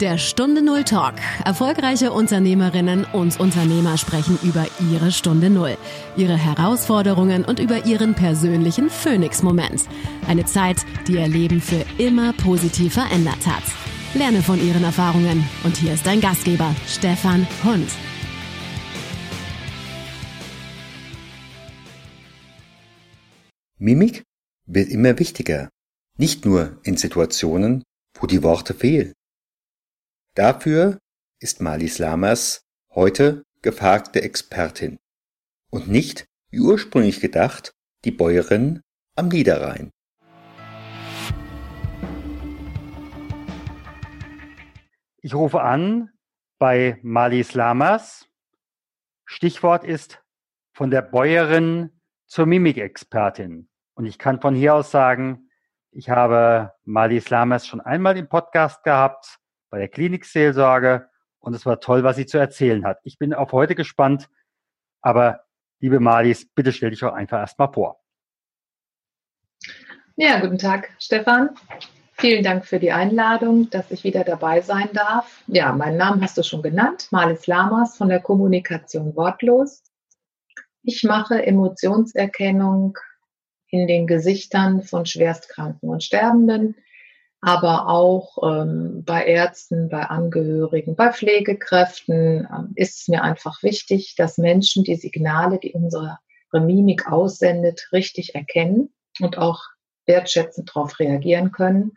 Der Stunde Null Talk. Erfolgreiche Unternehmerinnen und Unternehmer sprechen über ihre Stunde Null, ihre Herausforderungen und über ihren persönlichen Phoenix-Moment. Eine Zeit, die ihr Leben für immer positiv verändert hat. Lerne von ihren Erfahrungen. Und hier ist dein Gastgeber, Stefan Hund. Mimik wird immer wichtiger. Nicht nur in Situationen, wo die Worte fehlen. Dafür ist Malis Lamas heute gefragte Expertin und nicht, wie ursprünglich gedacht, die Bäuerin am Niederrhein. Ich rufe an bei Malis Lamas. Stichwort ist von der Bäuerin zur Mimikexpertin. Und ich kann von hier aus sagen, ich habe Malis Lamas schon einmal im Podcast gehabt bei der Klinikseelsorge und es war toll, was sie zu erzählen hat. Ich bin auf heute gespannt, aber liebe Marlies, bitte stell dich auch einfach erstmal vor. Ja, guten Tag, Stefan. Vielen Dank für die Einladung, dass ich wieder dabei sein darf. Ja, meinen Namen hast du schon genannt, Marlies Lamas von der Kommunikation Wortlos. Ich mache Emotionserkennung in den Gesichtern von Schwerstkranken und Sterbenden aber auch ähm, bei Ärzten, bei Angehörigen, bei Pflegekräften ähm, ist es mir einfach wichtig, dass Menschen die Signale, die unsere Mimik aussendet, richtig erkennen und auch wertschätzend darauf reagieren können.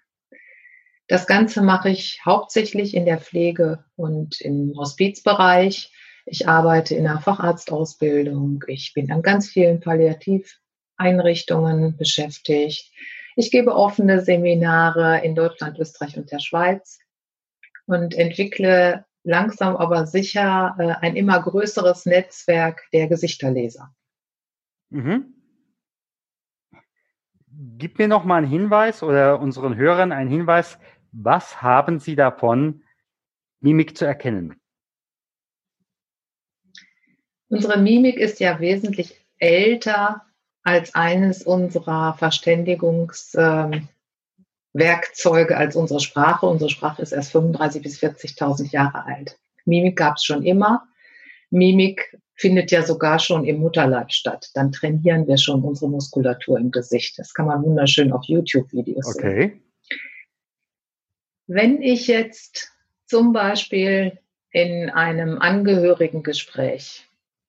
Das Ganze mache ich hauptsächlich in der Pflege und im Hospizbereich. Ich arbeite in der Facharztausbildung. Ich bin an ganz vielen Palliativeinrichtungen beschäftigt. Ich gebe offene Seminare in Deutschland, Österreich und der Schweiz und entwickle langsam aber sicher äh, ein immer größeres Netzwerk der Gesichterleser. Mhm. Gib mir noch mal einen Hinweis oder unseren Hörern einen Hinweis, was haben Sie davon, Mimik zu erkennen? Unsere Mimik ist ja wesentlich älter als eines unserer Verständigungswerkzeuge, ähm, als unsere Sprache. Unsere Sprache ist erst 35.000 bis 40.000 Jahre alt. Mimik gab es schon immer. Mimik findet ja sogar schon im Mutterleib statt. Dann trainieren wir schon unsere Muskulatur im Gesicht. Das kann man wunderschön auf YouTube-Videos okay. sehen. Wenn ich jetzt zum Beispiel in einem Angehörigengespräch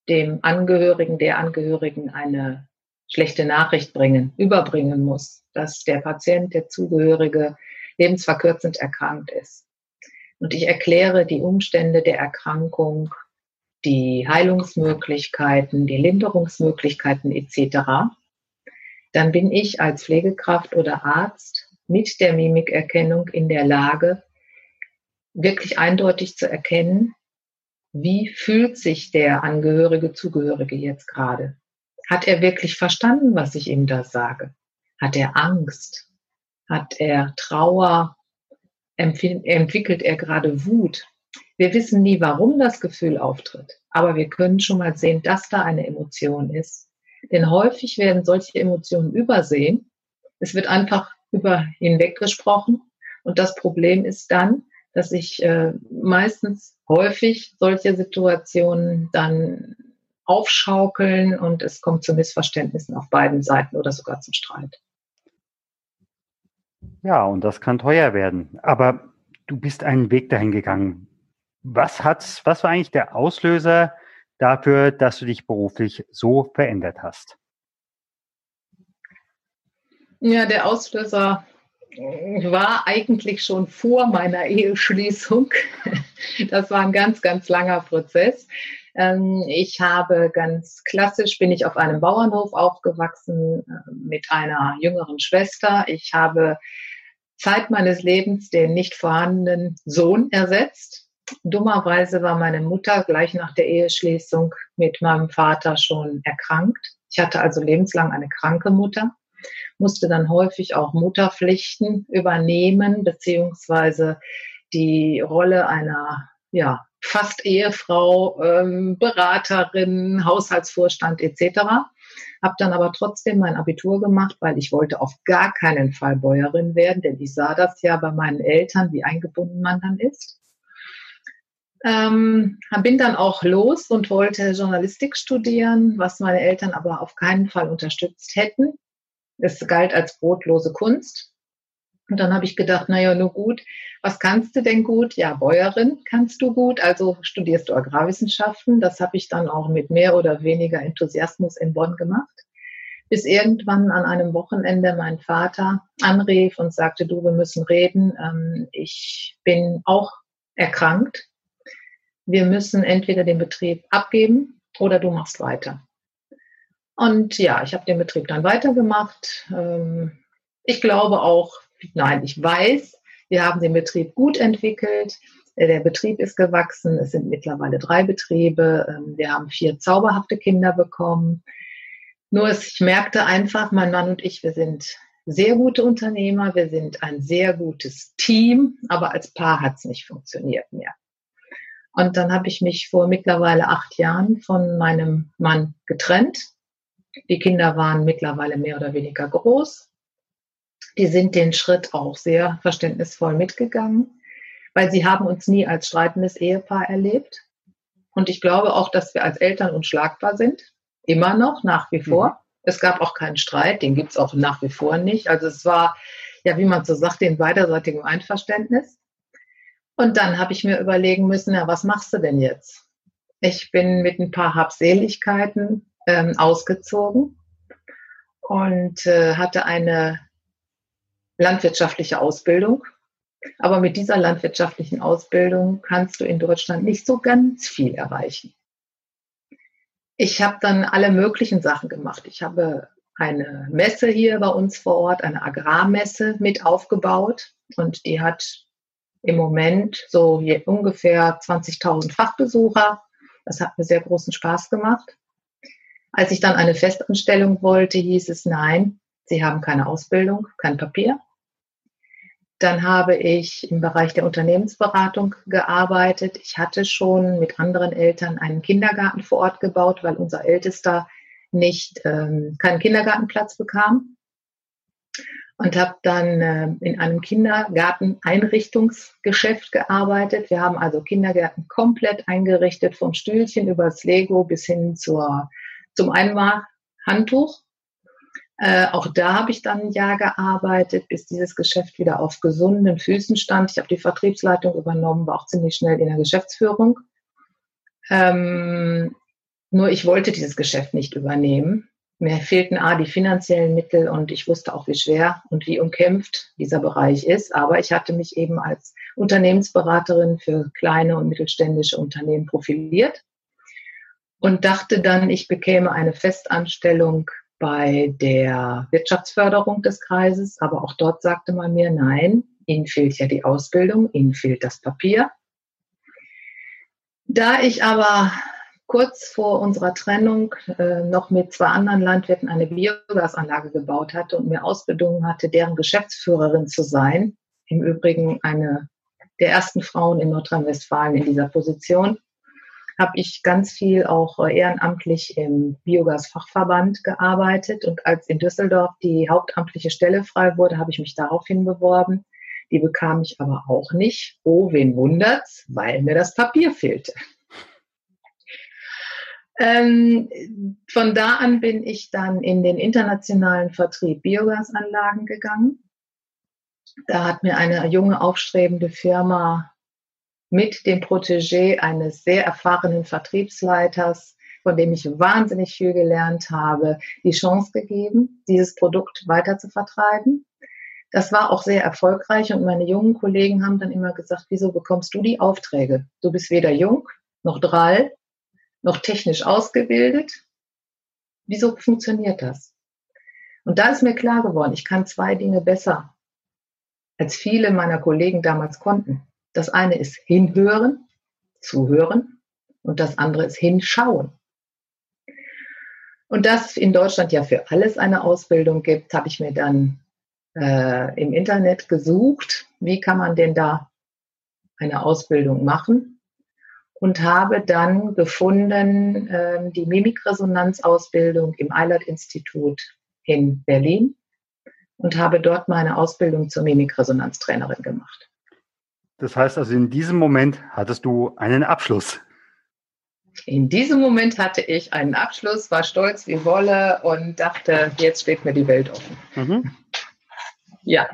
dem Angehörigen, der Angehörigen eine schlechte Nachricht bringen, überbringen muss, dass der Patient, der Zugehörige lebensverkürzend erkrankt ist. Und ich erkläre die Umstände der Erkrankung, die Heilungsmöglichkeiten, die Linderungsmöglichkeiten etc., dann bin ich als Pflegekraft oder Arzt mit der Mimikerkennung in der Lage, wirklich eindeutig zu erkennen, wie fühlt sich der Angehörige, Zugehörige jetzt gerade? Hat er wirklich verstanden, was ich ihm da sage? Hat er Angst? Hat er Trauer? Entwickelt er gerade Wut? Wir wissen nie, warum das Gefühl auftritt, aber wir können schon mal sehen, dass da eine Emotion ist. Denn häufig werden solche Emotionen übersehen. Es wird einfach über hinweg gesprochen. Und das Problem ist dann, dass ich äh, meistens häufig solche Situationen dann aufschaukeln und es kommt zu Missverständnissen auf beiden Seiten oder sogar zum Streit. Ja, und das kann teuer werden. Aber du bist einen Weg dahin gegangen. Was hat, was war eigentlich der Auslöser dafür, dass du dich beruflich so verändert hast? Ja, der Auslöser war eigentlich schon vor meiner Eheschließung. Das war ein ganz, ganz langer Prozess. Ähm, ich habe ganz klassisch, bin ich auf einem Bauernhof aufgewachsen äh, mit einer jüngeren Schwester. Ich habe Zeit meines Lebens den nicht vorhandenen Sohn ersetzt. Dummerweise war meine Mutter gleich nach der Eheschließung mit meinem Vater schon erkrankt. Ich hatte also lebenslang eine kranke Mutter, musste dann häufig auch Mutterpflichten übernehmen, beziehungsweise die Rolle einer ja, fast Ehefrau, ähm, Beraterin, Haushaltsvorstand etc. habe dann aber trotzdem mein Abitur gemacht, weil ich wollte auf gar keinen Fall Bäuerin werden, denn ich sah das ja bei meinen Eltern, wie eingebunden man dann ist. Ähm, bin dann auch los und wollte Journalistik studieren, was meine Eltern aber auf keinen Fall unterstützt hätten. Es galt als brotlose Kunst. Und dann habe ich gedacht, naja, nur gut, was kannst du denn gut? Ja, Bäuerin kannst du gut, also studierst du Agrarwissenschaften. Das habe ich dann auch mit mehr oder weniger Enthusiasmus in Bonn gemacht. Bis irgendwann an einem Wochenende mein Vater anrief und sagte, du, wir müssen reden. Ähm, ich bin auch erkrankt. Wir müssen entweder den Betrieb abgeben oder du machst weiter. Und ja, ich habe den Betrieb dann weitergemacht. Ähm, ich glaube auch, nein, ich weiß, wir haben den Betrieb gut entwickelt. Äh, der Betrieb ist gewachsen. Es sind mittlerweile drei Betriebe. Ähm, wir haben vier zauberhafte Kinder bekommen. Nur ich merkte einfach, mein Mann und ich, wir sind sehr gute Unternehmer. Wir sind ein sehr gutes Team. Aber als Paar hat es nicht funktioniert mehr. Und dann habe ich mich vor mittlerweile acht Jahren von meinem Mann getrennt. Die Kinder waren mittlerweile mehr oder weniger groß die sind den Schritt auch sehr verständnisvoll mitgegangen, weil sie haben uns nie als streitendes Ehepaar erlebt. Und ich glaube auch, dass wir als Eltern unschlagbar sind. Immer noch, nach wie vor. Mhm. Es gab auch keinen Streit, den gibt es auch nach wie vor nicht. Also es war, ja, wie man so sagt, in beiderseitigem Einverständnis. Und dann habe ich mir überlegen müssen, ja, was machst du denn jetzt? Ich bin mit ein paar Habseligkeiten ähm, ausgezogen und äh, hatte eine landwirtschaftliche Ausbildung. Aber mit dieser landwirtschaftlichen Ausbildung kannst du in Deutschland nicht so ganz viel erreichen. Ich habe dann alle möglichen Sachen gemacht. Ich habe eine Messe hier bei uns vor Ort, eine Agrarmesse mit aufgebaut und die hat im Moment so ungefähr 20.000 Fachbesucher. Das hat mir sehr großen Spaß gemacht. Als ich dann eine Festanstellung wollte, hieß es nein, Sie haben keine Ausbildung, kein Papier. Dann habe ich im Bereich der Unternehmensberatung gearbeitet. Ich hatte schon mit anderen Eltern einen Kindergarten vor Ort gebaut, weil unser Ältester nicht ähm, keinen Kindergartenplatz bekam. Und habe dann äh, in einem Kindergarten-Einrichtungsgeschäft gearbeitet. Wir haben also Kindergärten komplett eingerichtet, vom Stühlchen übers Lego bis hin zur, zum Einmalhandtuch. Äh, auch da habe ich dann ein Jahr gearbeitet, bis dieses Geschäft wieder auf gesunden Füßen stand. Ich habe die Vertriebsleitung übernommen, war auch ziemlich schnell in der Geschäftsführung. Ähm, nur ich wollte dieses Geschäft nicht übernehmen. Mir fehlten A, die finanziellen Mittel und ich wusste auch, wie schwer und wie umkämpft dieser Bereich ist. Aber ich hatte mich eben als Unternehmensberaterin für kleine und mittelständische Unternehmen profiliert und dachte dann, ich bekäme eine Festanstellung bei der Wirtschaftsförderung des Kreises, aber auch dort sagte man mir, nein, Ihnen fehlt ja die Ausbildung, Ihnen fehlt das Papier. Da ich aber kurz vor unserer Trennung äh, noch mit zwei anderen Landwirten eine Biogasanlage gebaut hatte und mir ausbedungen hatte, deren Geschäftsführerin zu sein, im Übrigen eine der ersten Frauen in Nordrhein-Westfalen in dieser Position, habe ich ganz viel auch äh, ehrenamtlich im Biogasfachverband gearbeitet. Und als in Düsseldorf die hauptamtliche Stelle frei wurde, habe ich mich daraufhin beworben. Die bekam ich aber auch nicht. Oh, wen wundert's? Weil mir das Papier fehlte. Ähm, von da an bin ich dann in den internationalen Vertrieb Biogasanlagen gegangen. Da hat mir eine junge, aufstrebende Firma mit dem Protégé eines sehr erfahrenen Vertriebsleiters, von dem ich wahnsinnig viel gelernt habe, die Chance gegeben, dieses Produkt weiter zu vertreiben. Das war auch sehr erfolgreich und meine jungen Kollegen haben dann immer gesagt, wieso bekommst du die Aufträge? Du bist weder jung noch drall, noch technisch ausgebildet. Wieso funktioniert das? Und da ist mir klar geworden, ich kann zwei Dinge besser, als viele meiner Kollegen damals konnten. Das eine ist hinhören, zuhören und das andere ist hinschauen. Und das in Deutschland ja für alles eine Ausbildung gibt, habe ich mir dann äh, im Internet gesucht, wie kann man denn da eine Ausbildung machen. und habe dann gefunden äh, die Mimikresonanzausbildung im Eilert-Institut in Berlin und habe dort meine Ausbildung zur Mimikresonanztrainerin gemacht. Das heißt also, in diesem Moment hattest du einen Abschluss. In diesem Moment hatte ich einen Abschluss, war stolz wie Wolle und dachte, jetzt steht mir die Welt offen. Mhm. Ja.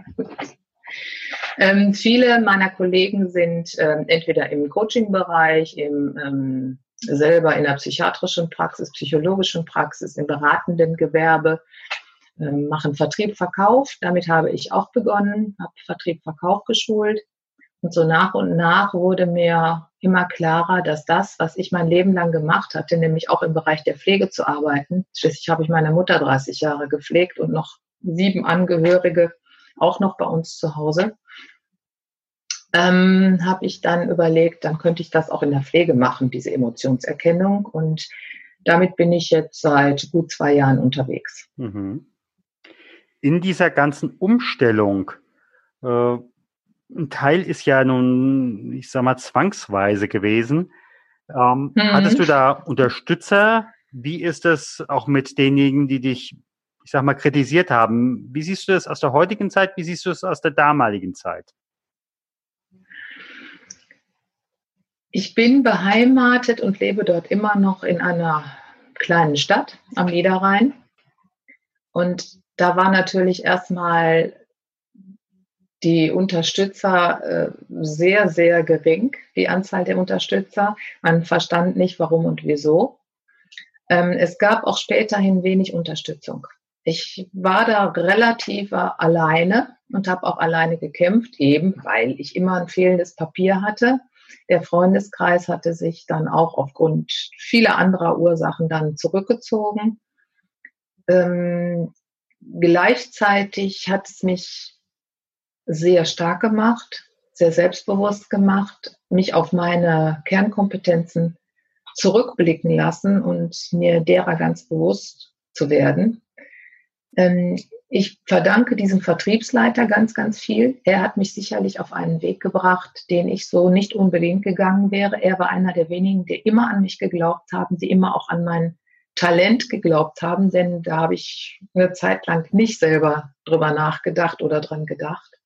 Ähm, viele meiner Kollegen sind ähm, entweder im Coaching-Bereich, im, ähm, selber in der psychiatrischen Praxis, psychologischen Praxis, im beratenden Gewerbe, ähm, machen Vertrieb, Verkauf. Damit habe ich auch begonnen, habe Vertrieb, Verkauf geschult. Und so nach und nach wurde mir immer klarer, dass das, was ich mein Leben lang gemacht hatte, nämlich auch im Bereich der Pflege zu arbeiten, schließlich habe ich meine Mutter 30 Jahre gepflegt und noch sieben Angehörige auch noch bei uns zu Hause, ähm, habe ich dann überlegt, dann könnte ich das auch in der Pflege machen, diese Emotionserkennung. Und damit bin ich jetzt seit gut zwei Jahren unterwegs. Mhm. In dieser ganzen Umstellung, äh, ein Teil ist ja nun, ich sag mal, zwangsweise gewesen. Ähm, mhm. Hattest du da Unterstützer? Wie ist es auch mit denjenigen, die dich, ich sag mal, kritisiert haben? Wie siehst du das aus der heutigen Zeit? Wie siehst du es aus der damaligen Zeit? Ich bin beheimatet und lebe dort immer noch in einer kleinen Stadt am Niederrhein. Und da war natürlich erstmal die Unterstützer äh, sehr, sehr gering, die Anzahl der Unterstützer. Man verstand nicht, warum und wieso. Ähm, es gab auch späterhin wenig Unterstützung. Ich war da relativ alleine und habe auch alleine gekämpft, eben weil ich immer ein fehlendes Papier hatte. Der Freundeskreis hatte sich dann auch aufgrund vieler anderer Ursachen dann zurückgezogen. Ähm, gleichzeitig hat es mich sehr stark gemacht, sehr selbstbewusst gemacht, mich auf meine Kernkompetenzen zurückblicken lassen und mir derer ganz bewusst zu werden. Ähm, ich verdanke diesem Vertriebsleiter ganz, ganz viel. Er hat mich sicherlich auf einen Weg gebracht, den ich so nicht unbedingt gegangen wäre. Er war einer der wenigen, die immer an mich geglaubt haben, die immer auch an mein Talent geglaubt haben, denn da habe ich eine Zeit lang nicht selber drüber nachgedacht oder dran gedacht.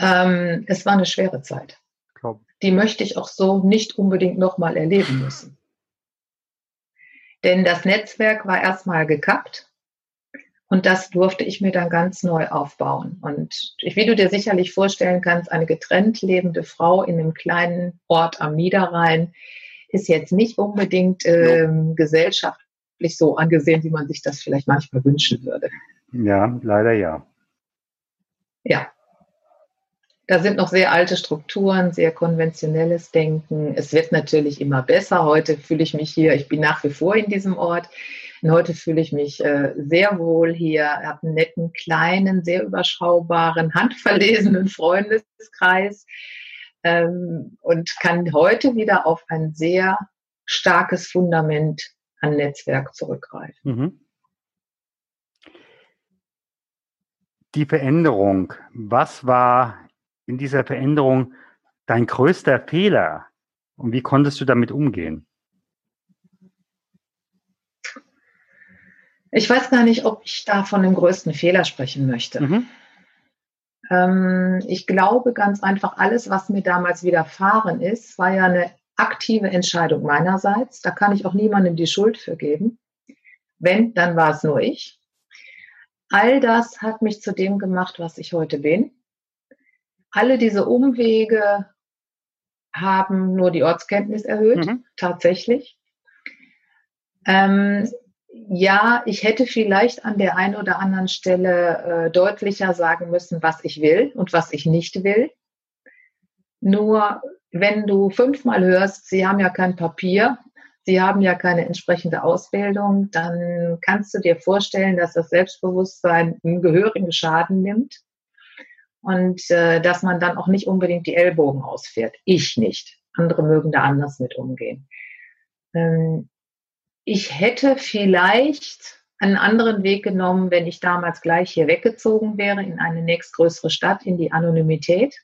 Ähm, es war eine schwere Zeit. Die möchte ich auch so nicht unbedingt nochmal erleben müssen. Denn das Netzwerk war erstmal gekappt und das durfte ich mir dann ganz neu aufbauen. Und wie du dir sicherlich vorstellen kannst, eine getrennt lebende Frau in einem kleinen Ort am Niederrhein ist jetzt nicht unbedingt ähm, gesellschaftlich so angesehen, wie man sich das vielleicht manchmal wünschen würde. Ja, leider ja. Ja, da sind noch sehr alte Strukturen, sehr konventionelles Denken. Es wird natürlich immer besser. Heute fühle ich mich hier, ich bin nach wie vor in diesem Ort. Und heute fühle ich mich äh, sehr wohl hier, habe einen netten, kleinen, sehr überschaubaren, handverlesenen Freundeskreis ähm, und kann heute wieder auf ein sehr starkes Fundament an Netzwerk zurückgreifen. Mhm. Die Veränderung, was war in dieser Veränderung dein größter Fehler und wie konntest du damit umgehen? Ich weiß gar nicht, ob ich da von dem größten Fehler sprechen möchte. Mhm. Ähm, ich glaube ganz einfach, alles, was mir damals widerfahren ist, war ja eine aktive Entscheidung meinerseits. Da kann ich auch niemandem die Schuld für geben. Wenn, dann war es nur ich. All das hat mich zu dem gemacht, was ich heute bin alle diese Umwege haben nur die Ortskenntnis erhöht, mhm. tatsächlich. Ähm, ja, ich hätte vielleicht an der einen oder anderen Stelle äh, deutlicher sagen müssen, was ich will und was ich nicht will. Nur wenn du fünfmal hörst, sie haben ja kein Papier, sie haben ja keine entsprechende Ausbildung, dann kannst du dir vorstellen, dass das Selbstbewusstsein einen gehörigen Schaden nimmt und äh, dass man dann auch nicht unbedingt die Ellbogen ausfährt. Ich nicht. Andere mögen da anders mit umgehen. Ähm, ich hätte vielleicht einen anderen Weg genommen, wenn ich damals gleich hier weggezogen wäre in eine nächstgrößere Stadt, in die Anonymität.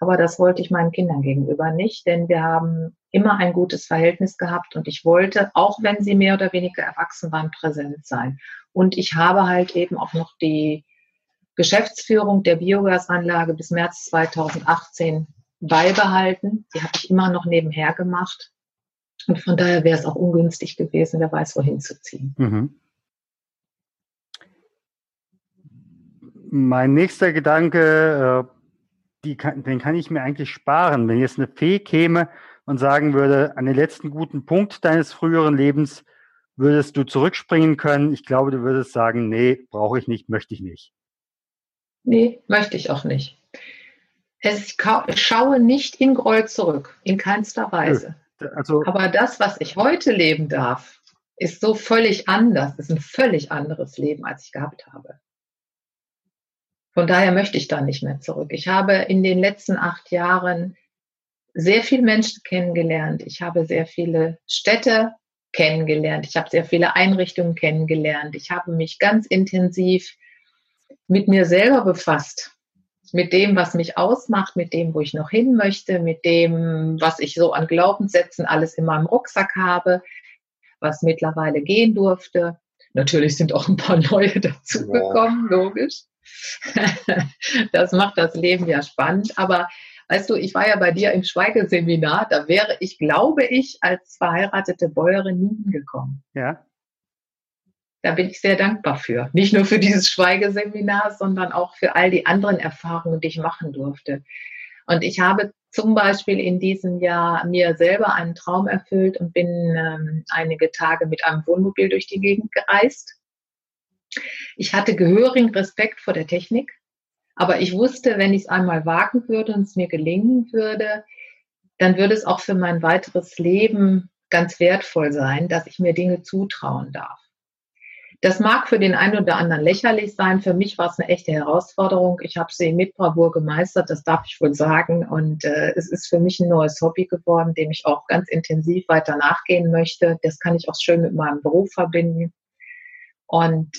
Aber das wollte ich meinen Kindern gegenüber nicht, denn wir haben immer ein gutes Verhältnis gehabt und ich wollte, auch wenn sie mehr oder weniger erwachsen waren, präsent sein. Und ich habe halt eben auch noch die Geschäftsführung der Biogasanlage bis März 2018 beibehalten. Die habe ich immer noch nebenher gemacht. Und von daher wäre es auch ungünstig gewesen, wer weiß, wohin zu ziehen. Mhm. Mein nächster Gedanke, äh, kann, den kann ich mir eigentlich sparen. Wenn jetzt eine Fee käme und sagen würde, an den letzten guten Punkt deines früheren Lebens würdest du zurückspringen können. Ich glaube, du würdest sagen, nee, brauche ich nicht, möchte ich nicht. Nee, möchte ich auch nicht. Es, ich schaue nicht in Groll zurück, in keinster Weise. Also, Aber das, was ich heute leben darf, ist so völlig anders, ist ein völlig anderes Leben, als ich gehabt habe. Von daher möchte ich da nicht mehr zurück. Ich habe in den letzten acht Jahren sehr viele Menschen kennengelernt. Ich habe sehr viele Städte kennengelernt. Ich habe sehr viele Einrichtungen kennengelernt. Ich habe mich ganz intensiv mit mir selber befasst. Mit dem, was mich ausmacht, mit dem, wo ich noch hin möchte, mit dem, was ich so an Glaubenssätzen alles in meinem Rucksack habe, was mittlerweile gehen durfte. Natürlich sind auch ein paar neue dazugekommen, ja. logisch. das macht das Leben ja spannend. Aber weißt du, ich war ja bei dir im Schweigeseminar, da wäre ich, glaube ich, als verheiratete Bäuerin nie hingekommen. Ja. Da bin ich sehr dankbar für. Nicht nur für dieses Schweigeseminar, sondern auch für all die anderen Erfahrungen, die ich machen durfte. Und ich habe zum Beispiel in diesem Jahr mir selber einen Traum erfüllt und bin ähm, einige Tage mit einem Wohnmobil durch die Gegend gereist ich hatte gehörigen Respekt vor der Technik, aber ich wusste, wenn ich es einmal wagen würde und es mir gelingen würde, dann würde es auch für mein weiteres Leben ganz wertvoll sein, dass ich mir Dinge zutrauen darf. Das mag für den einen oder anderen lächerlich sein. Für mich war es eine echte Herausforderung. Ich habe sie mit Bravour gemeistert, das darf ich wohl sagen. Und äh, es ist für mich ein neues Hobby geworden, dem ich auch ganz intensiv weiter nachgehen möchte. Das kann ich auch schön mit meinem Beruf verbinden. Und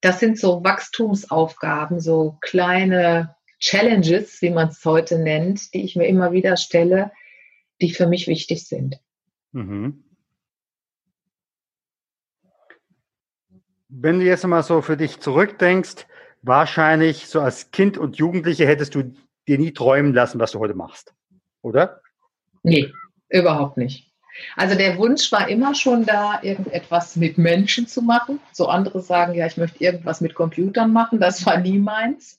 das sind so Wachstumsaufgaben, so kleine Challenges, wie man es heute nennt, die ich mir immer wieder stelle, die für mich wichtig sind. Mhm. Wenn du jetzt mal so für dich zurückdenkst, wahrscheinlich so als Kind und Jugendliche hättest du dir nie träumen lassen, was du heute machst, oder? Nee, überhaupt nicht. Also der Wunsch war immer schon da, irgendetwas mit Menschen zu machen. So andere sagen, ja, ich möchte irgendwas mit Computern machen. Das war nie meins.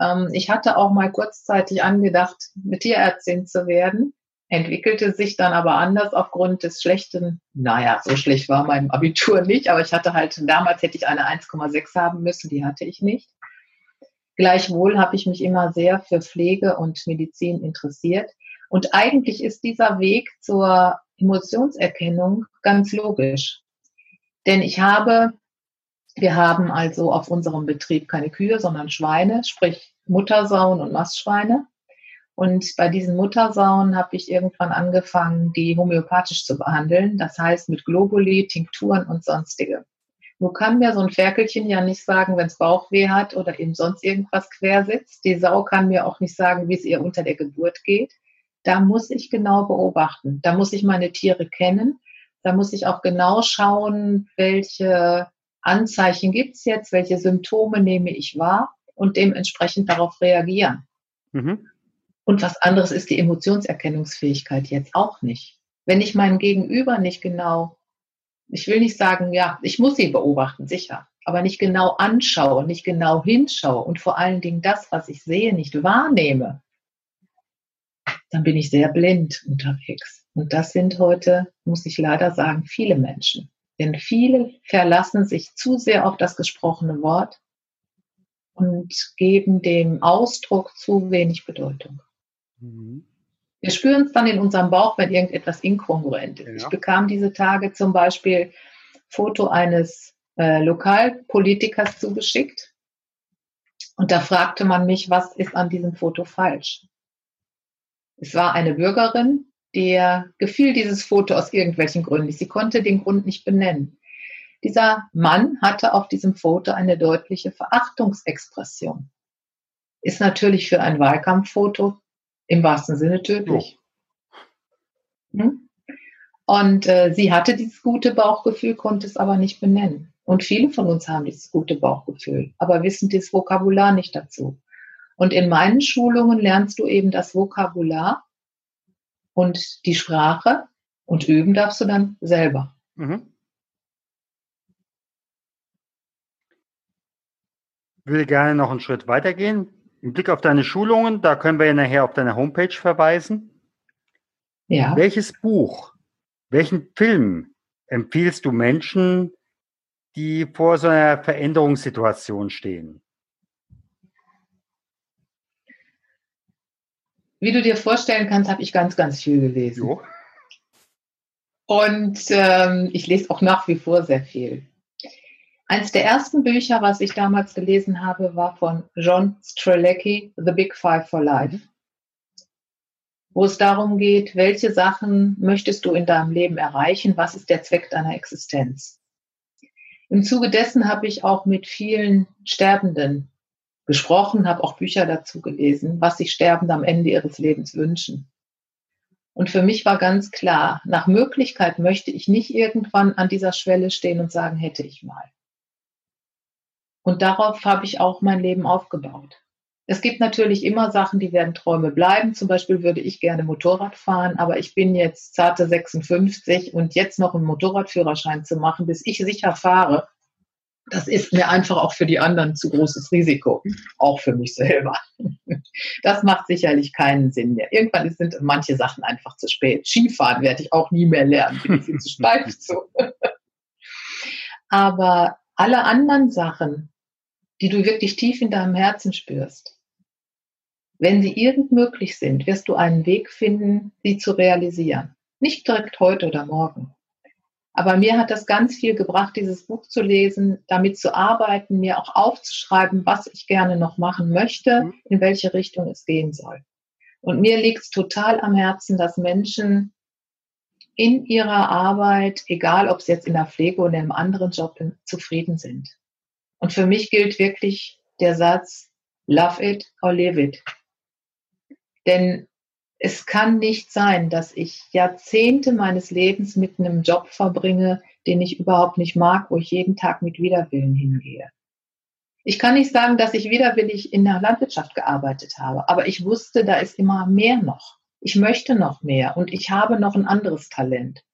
Ähm, ich hatte auch mal kurzzeitig angedacht, mit Tierärztin zu werden, entwickelte sich dann aber anders aufgrund des schlechten, naja, so schlecht war mein Abitur nicht, aber ich hatte halt, damals hätte ich eine 1,6 haben müssen, die hatte ich nicht. Gleichwohl habe ich mich immer sehr für Pflege und Medizin interessiert. Und eigentlich ist dieser Weg zur Emotionserkennung ganz logisch. Denn ich habe, wir haben also auf unserem Betrieb keine Kühe, sondern Schweine, sprich Muttersauen und Mastschweine. Und bei diesen Muttersauen habe ich irgendwann angefangen, die homöopathisch zu behandeln. Das heißt mit Globuli, Tinkturen und sonstige. Nur kann mir so ein Ferkelchen ja nicht sagen, wenn es Bauchweh hat oder eben sonst irgendwas quer sitzt. Die Sau kann mir auch nicht sagen, wie es ihr unter der Geburt geht da muss ich genau beobachten. Da muss ich meine Tiere kennen. Da muss ich auch genau schauen, welche Anzeichen gibt es jetzt, welche Symptome nehme ich wahr und dementsprechend darauf reagieren. Mhm. Und was anderes ist die Emotionserkennungsfähigkeit jetzt auch nicht. Wenn ich meinen Gegenüber nicht genau, ich will nicht sagen, ja, ich muss sie beobachten, sicher, aber nicht genau anschaue, nicht genau hinschaue und vor allen Dingen das, was ich sehe, nicht wahrnehme, dann bin ich sehr blind unterwegs. Und das sind heute, muss ich leider sagen, viele Menschen. Denn viele verlassen sich zu sehr auf das gesprochene Wort und geben dem Ausdruck zu wenig Bedeutung. Mhm. Wir spüren es dann in unserem Bauch, wenn irgendetwas inkongruent ist. Ja. Ich bekam diese Tage zum Beispiel Foto eines äh, Lokalpolitikers zugeschickt. Und da fragte man mich, was ist an diesem Foto falsch? Es war eine Bürgerin, der gefiel dieses Foto aus irgendwelchen Gründen Sie konnte den Grund nicht benennen. Dieser Mann hatte auf diesem Foto eine deutliche Verachtungsexpression. Ist natürlich für ein Wahlkampffoto Im wahrsten Sinne tödlich. Oh. Hm? Und äh, sie hatte dieses gute Bauchgefühl, konnte es aber nicht benennen. Und viele von uns haben dieses gute Bauchgefühl, aber wissen das Vokabular nicht dazu. Und in meinen Schulungen lernst du eben das Vokabular und die Sprache und üben darfst du dann selber. Mhm. Ich will gerne noch einen Schritt weitergehen. Im Blick auf deine Schulungen, da können wir ja nachher auf deine Homepage verweisen. Ja. Welches Buch welchen Film empfiehlst du Menschen, die vor so einer Veränderungssituation stehen? Wie du dir vorstellen kannst, habe ich ganz, ganz viel gelesen. Jo. Und ähm, ich lese auch nach wie vor sehr viel. Eines der ersten Bücher, was ich damals gelesen habe, war von John Strelecki, The Big Five for Life wo es darum geht, welche Sachen möchtest du in deinem Leben erreichen, was ist der Zweck deiner Existenz. Im Zuge dessen habe ich auch mit vielen Sterbenden gesprochen, habe auch Bücher dazu gelesen, was sich Sterbende am Ende ihres Lebens wünschen. Und für mich war ganz klar, nach Möglichkeit möchte ich nicht irgendwann an dieser Schwelle stehen und sagen, hätte ich mal. Und darauf habe ich auch mein Leben aufgebaut. Es gibt natürlich immer Sachen, die werden Träume bleiben. Zum Beispiel würde ich gerne Motorrad fahren, aber ich bin jetzt zarte 56 und jetzt noch einen Motorradführerschein zu machen, bis ich sicher fahre, das ist mir einfach auch für die anderen zu großes Risiko, auch für mich selber. Das macht sicherlich keinen Sinn mehr. Irgendwann sind manche Sachen einfach zu spät. Skifahren werde ich auch nie mehr lernen, bin ich viel zu steif zu. Aber alle anderen Sachen, die du wirklich tief in deinem Herzen spürst, wenn sie irgend möglich sind, wirst du einen Weg finden, sie zu realisieren. Nicht direkt heute oder morgen. Aber mir hat das ganz viel gebracht, dieses Buch zu lesen, damit zu arbeiten, mir auch aufzuschreiben, was ich gerne noch machen möchte, mhm. in welche Richtung es gehen soll. Und mir liegt es total am Herzen, dass Menschen in ihrer Arbeit, egal ob es jetzt in der Pflege oder im anderen Job, zufrieden sind. Und für mich gilt wirklich der Satz, love it or live it. Denn es kann nicht sein, dass ich Jahrzehnte meines Lebens mit einem Job verbringe, den ich überhaupt nicht mag, wo ich jeden Tag mit Widerwillen hingehe. Ich kann nicht sagen, dass ich widerwillig in der Landwirtschaft gearbeitet habe, aber ich wusste, da ist immer mehr noch. Ich möchte noch mehr und ich habe noch ein anderes Talent.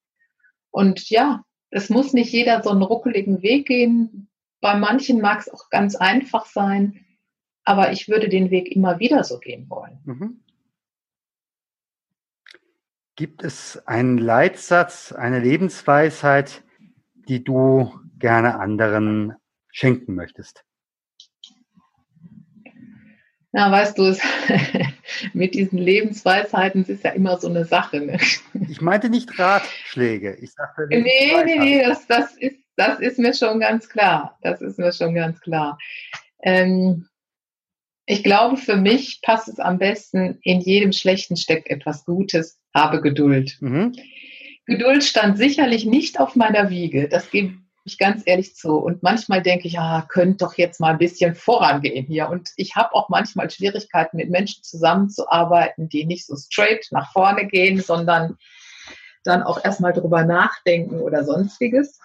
Und ja, es muss nicht jeder so einen ruckeligen Weg gehen. Bei manchen mag es auch ganz einfach sein, aber ich würde den Weg immer wieder so gehen wollen. Mhm. Gibt es einen Leitsatz, eine Lebensweisheit, die du gerne anderen schenken möchtest? Na, weißt du, mit diesen Lebensweisheiten ist ja immer so eine Sache. Ne? Ich meinte nicht Ratschläge. Ich sagte nee, nee, nee, das, das, ist, das ist mir schon ganz klar. Das ist mir schon ganz klar. Ähm, ich glaube, für mich passt es am besten, in jedem Schlechten steckt etwas Gutes, habe Geduld. Mhm. Geduld stand sicherlich nicht auf meiner Wiege, das gebe ich ganz ehrlich zu. Und manchmal denke ich, ah, könnte doch jetzt mal ein bisschen vorangehen hier. Und ich habe auch manchmal Schwierigkeiten, mit Menschen zusammenzuarbeiten, die nicht so straight nach vorne gehen, sondern dann auch erstmal drüber nachdenken oder sonstiges.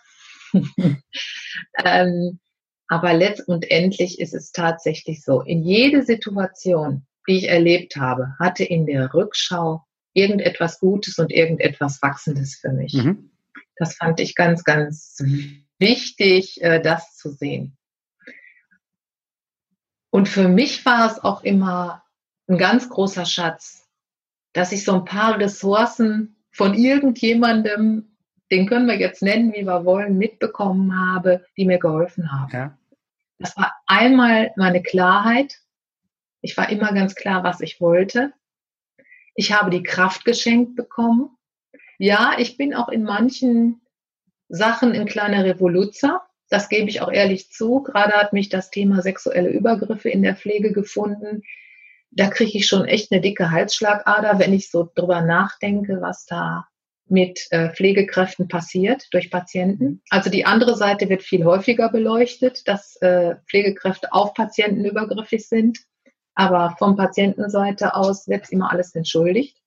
ähm, aber letztendlich ist es tatsächlich so. In jede Situation, die ich erlebt habe, hatte in der Rückschau irgendetwas Gutes und irgendetwas Wachsendes für mich. Mhm. Das fand ich ganz, ganz wichtig, äh, das zu sehen. Und für mich war es auch immer ein ganz großer Schatz, dass ich so ein paar Ressourcen von irgendjemandem, den können wir jetzt nennen, wie wir wollen, mitbekommen habe, die mir geholfen haben. Ja. Das war einmal meine Klarheit. Ich war immer ganz klar, was ich wollte. Ich habe die Kraft geschenkt bekommen. Ja, ich bin auch in manchen Sachen ein kleiner Revoluzer. Das gebe ich auch ehrlich zu. Gerade hat mich das Thema sexuelle Übergriffe in der Pflege gefunden. Da kriege ich schon echt eine dicke Halsschlagader, wenn ich so drüber nachdenke, was da mit äh, Pflegekräften passiert durch Patienten. Also die andere Seite wird viel häufiger beleuchtet, dass äh, Pflegekräfte auf Patienten übergriffig sind. aber vom Patientenseite aus wird immer alles entschuldigt.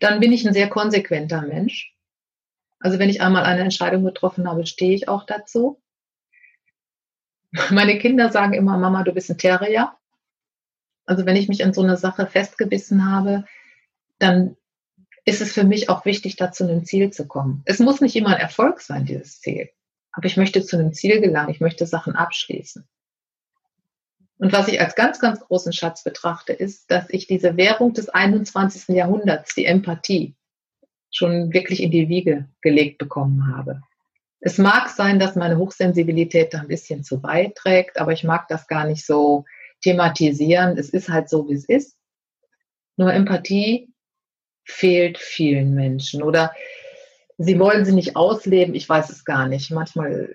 Dann bin ich ein sehr konsequenter Mensch. Also wenn ich einmal eine Entscheidung getroffen habe, stehe ich auch dazu. Meine Kinder sagen immer, Mama, du bist ein Terrier. Also wenn ich mich in so eine Sache festgebissen habe, dann ist es für mich auch wichtig, da zu einem Ziel zu kommen. Es muss nicht immer ein Erfolg sein, dieses Ziel. Aber ich möchte zu einem Ziel gelangen. Ich möchte Sachen abschließen. Und was ich als ganz, ganz großen Schatz betrachte, ist, dass ich diese Währung des 21. Jahrhunderts, die Empathie, schon wirklich in die Wiege gelegt bekommen habe. Es mag sein, dass meine Hochsensibilität da ein bisschen zu beiträgt, aber ich mag das gar nicht so thematisieren. Es ist halt so, wie es ist. Nur Empathie fehlt vielen Menschen oder sie wollen sie nicht ausleben. Ich weiß es gar nicht. Manchmal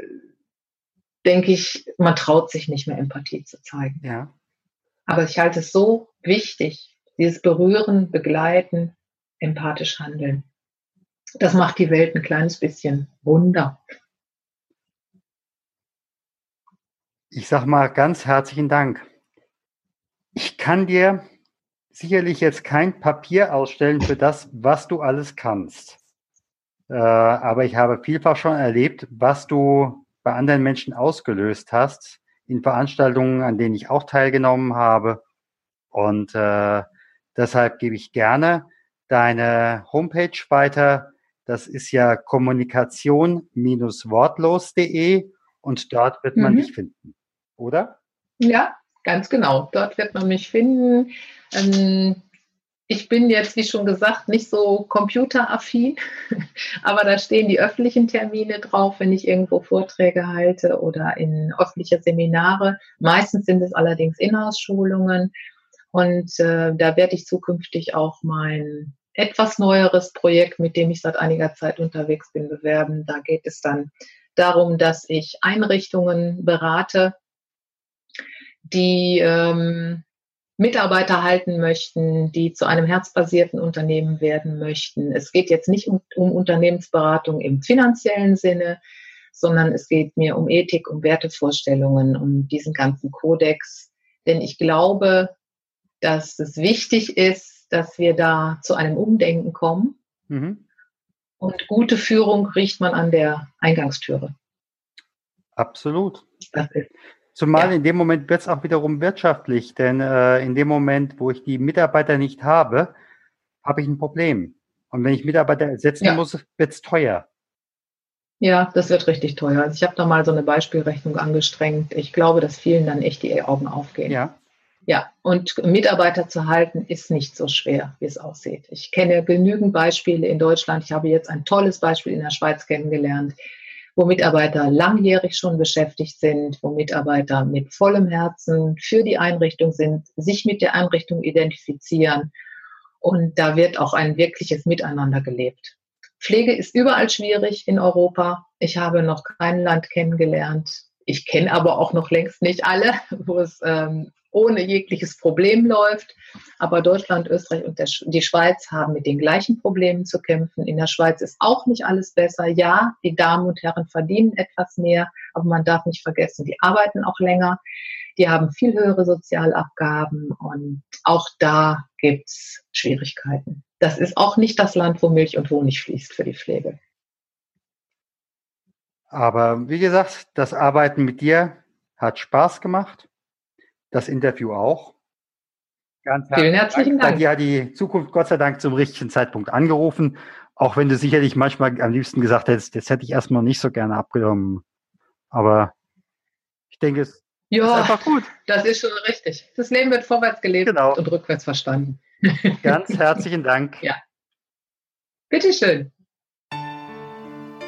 denke ich, man traut sich nicht mehr Empathie zu zeigen. Ja. Aber ich halte es so wichtig, dieses Berühren, Begleiten, empathisch handeln. Das macht die Welt ein kleines bisschen Wunder. Ich sage mal ganz herzlichen Dank. Ich kann dir sicherlich jetzt kein Papier ausstellen für das, was du alles kannst. Äh, aber ich habe vielfach schon erlebt, was du bei anderen Menschen ausgelöst hast, in Veranstaltungen, an denen ich auch teilgenommen habe. Und äh, deshalb gebe ich gerne deine Homepage weiter. Das ist ja kommunikation-wortlos.de und dort wird man mhm. dich finden, oder? Ja, ganz genau. Dort wird man mich finden. Ähm, ich bin jetzt, wie schon gesagt, nicht so computeraffin, aber da stehen die öffentlichen Termine drauf, wenn ich irgendwo Vorträge halte oder in öffentliche Seminare. Meistens sind es allerdings Inhouse-Schulungen und äh, da werde ich zukünftig auch mein etwas neueres Projekt, mit dem ich seit einiger Zeit unterwegs bin, bewerben. Da geht es dann darum, dass ich Einrichtungen berate, die ähm, Mitarbeiter halten möchten, die zu einem herzbasierten Unternehmen werden möchten. Es geht jetzt nicht um, um Unternehmensberatung im finanziellen Sinne, sondern es geht mir um Ethik, um Wertevorstellungen, um diesen ganzen Kodex. Denn ich glaube, dass es wichtig ist, dass wir da zu einem Umdenken kommen. Mhm. Und gute Führung riecht man an der Eingangstüre. Absolut. Das ist Zumal ja. in dem Moment wird es auch wiederum wirtschaftlich, denn äh, in dem Moment, wo ich die Mitarbeiter nicht habe, habe ich ein Problem. Und wenn ich Mitarbeiter ersetzen ja. muss, wird es teuer. Ja, das wird richtig teuer. Also ich habe da mal so eine Beispielrechnung angestrengt. Ich glaube, dass vielen dann echt die Augen aufgehen. Ja. Ja, und Mitarbeiter zu halten ist nicht so schwer, wie es aussieht. Ich kenne genügend Beispiele in Deutschland. Ich habe jetzt ein tolles Beispiel in der Schweiz kennengelernt wo Mitarbeiter langjährig schon beschäftigt sind, wo Mitarbeiter mit vollem Herzen für die Einrichtung sind, sich mit der Einrichtung identifizieren. Und da wird auch ein wirkliches Miteinander gelebt. Pflege ist überall schwierig in Europa. Ich habe noch kein Land kennengelernt. Ich kenne aber auch noch längst nicht alle, wo es ähm, ohne jegliches Problem läuft. Aber Deutschland, Österreich und der, die Schweiz haben mit den gleichen Problemen zu kämpfen. In der Schweiz ist auch nicht alles besser. Ja, die Damen und Herren verdienen etwas mehr, aber man darf nicht vergessen, die arbeiten auch länger. Die haben viel höhere Sozialabgaben und auch da gibt's Schwierigkeiten. Das ist auch nicht das Land, wo Milch und Honig fließt für die Pflege. Aber wie gesagt, das Arbeiten mit dir hat Spaß gemacht das Interview auch. Ganz Vielen herzlichen Dank. Dir hat die Zukunft Gott sei Dank zum richtigen Zeitpunkt angerufen, auch wenn du sicherlich manchmal am liebsten gesagt hättest, das hätte ich erstmal nicht so gerne abgenommen. Aber ich denke, es ja, ist einfach gut. Das ist schon richtig. Das Leben wird vorwärts gelebt genau. und rückwärts verstanden. Ganz herzlichen Dank. Ja. Bitteschön.